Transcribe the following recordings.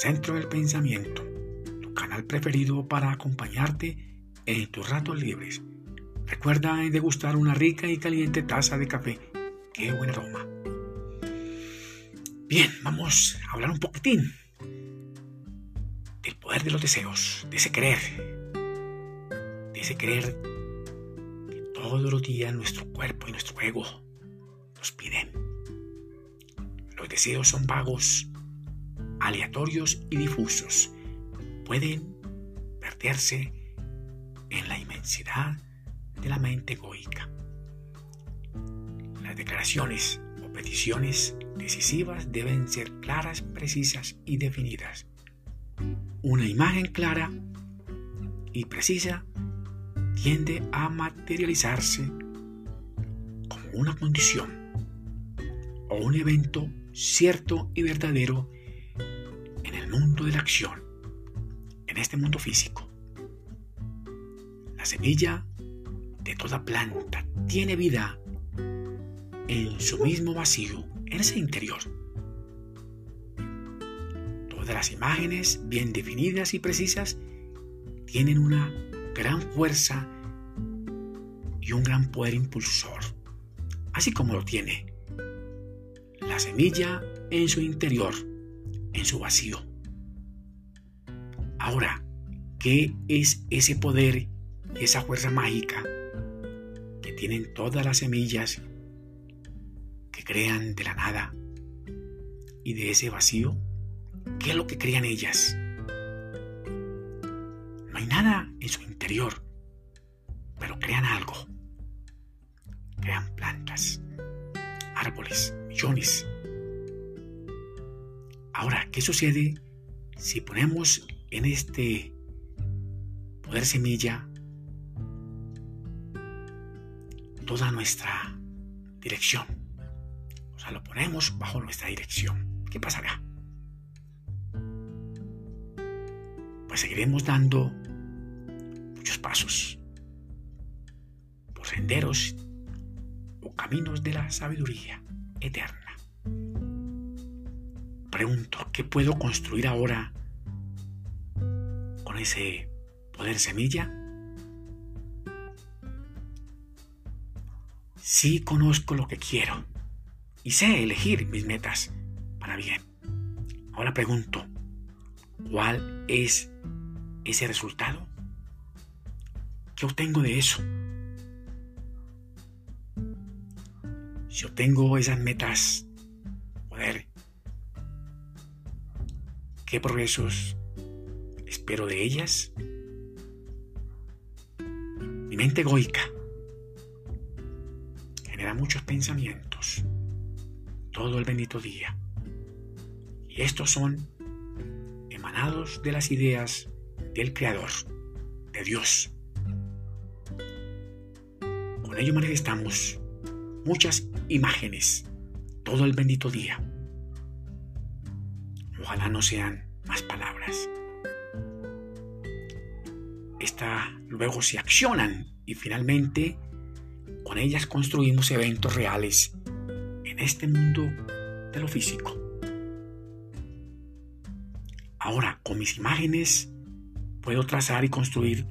Centro del Pensamiento, tu canal preferido para acompañarte en tus ratos libres. Recuerda degustar una rica y caliente taza de café. ¡Qué buen aroma! Bien, vamos a hablar un poquitín del poder de los deseos, de ese querer, de ese querer que todos los días nuestro cuerpo y nuestro ego nos piden. Los deseos son vagos, aleatorios y difusos. Pueden perderse en la inmensidad de la mente egoica. Las declaraciones o peticiones decisivas deben ser claras, precisas y definidas. Una imagen clara y precisa tiende a materializarse como una condición o un evento cierto y verdadero el mundo de la acción, en este mundo físico. La semilla de toda planta tiene vida en su mismo vacío, en ese interior. Todas las imágenes bien definidas y precisas tienen una gran fuerza y un gran poder impulsor, así como lo tiene la semilla en su interior, en su vacío. Ahora, ¿qué es ese poder, esa fuerza mágica que tienen todas las semillas que crean de la nada y de ese vacío? ¿Qué es lo que crean ellas? No hay nada en su interior, pero crean algo. Crean plantas, árboles, millones. Ahora, ¿qué sucede si ponemos en este poder semilla toda nuestra dirección? O sea, lo ponemos bajo nuestra dirección. ¿Qué pasará? Pues seguiremos dando muchos pasos por senderos o caminos de la sabiduría eterna. Pregunto, ¿qué puedo construir ahora ese poder semilla? Sí conozco lo que quiero y sé elegir mis metas para bien. Ahora pregunto, ¿cuál es ese resultado? ¿Qué obtengo de eso? Si obtengo esas metas, poder, ¿qué progresos espero de ellas? Mi mente egoica genera muchos pensamientos todo el bendito día. Y estos son emanados de las ideas del Creador, de Dios. Con ello manifestamos muchas imágenes todo el bendito día. Ojalá no sean más palabras. Luego se accionan y finalmente con ellas construimos eventos reales en este mundo de lo físico. Ahora, con mis imágenes puedo trazar y construir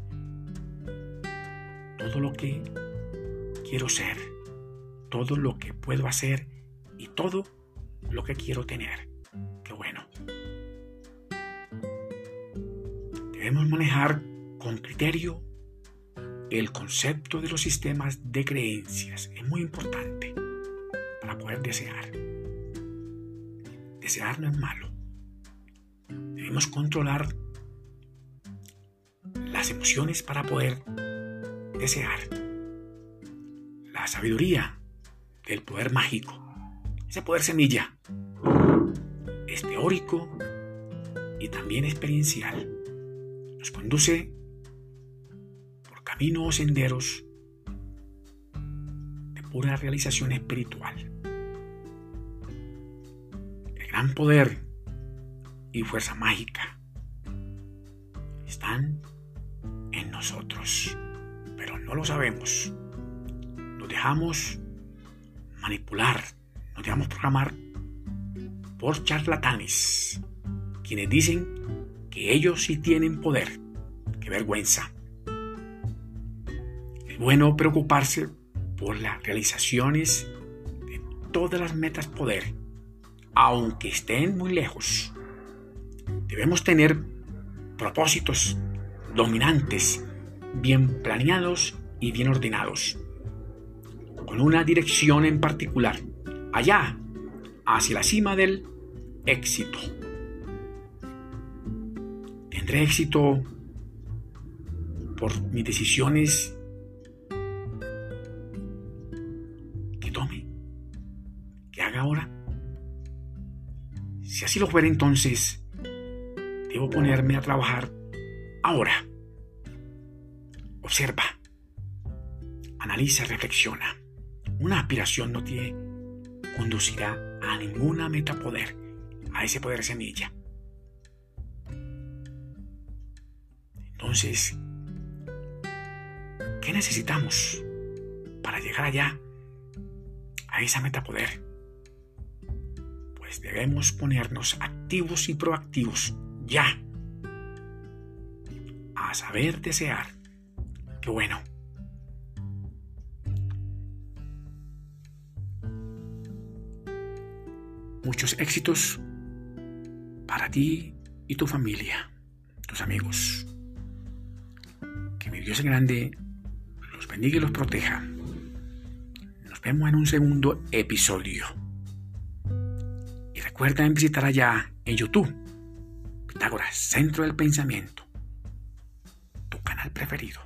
todo lo que quiero ser todo lo que puedo hacer y todo lo que quiero tener. Qué bueno. Debemos manejar con criterio el concepto de los sistemas de creencias. Es muy importante para poder desear. Desear no es malo. Debemos controlar las emociones para poder desear. La sabiduría del poder mágico. Ese poder semilla es teórico y también experiencial. Nos conduce por caminos o senderos de pura realización espiritual. El gran poder y fuerza mágica están en nosotros, pero no lo sabemos. Nos dejamos manipular, nos dejamos programar por charlatanes, quienes dicen que ellos sí tienen poder. ¡Qué vergüenza! Bueno preocuparse por las realizaciones de todas las metas poder, aunque estén muy lejos. Debemos tener propósitos dominantes, bien planeados y bien ordenados, con una dirección en particular, allá, hacia la cima del éxito. Tendré éxito por mis decisiones ahora. Si así lo fuera, entonces debo ponerme a trabajar ahora. Observa, analiza, reflexiona. Una aspiración no te conducirá a ninguna meta poder, a ese poder semilla. Entonces, ¿qué necesitamos para llegar allá, a esa meta poder? Pues debemos ponernos activos y proactivos ya a saber desear. Qué bueno. Muchos éxitos para ti y tu familia, tus amigos. Que mi Dios grande los bendiga y los proteja. Nos vemos en un segundo episodio. Recuerda visitar allá en YouTube, Pitágoras, Centro del Pensamiento, tu canal preferido.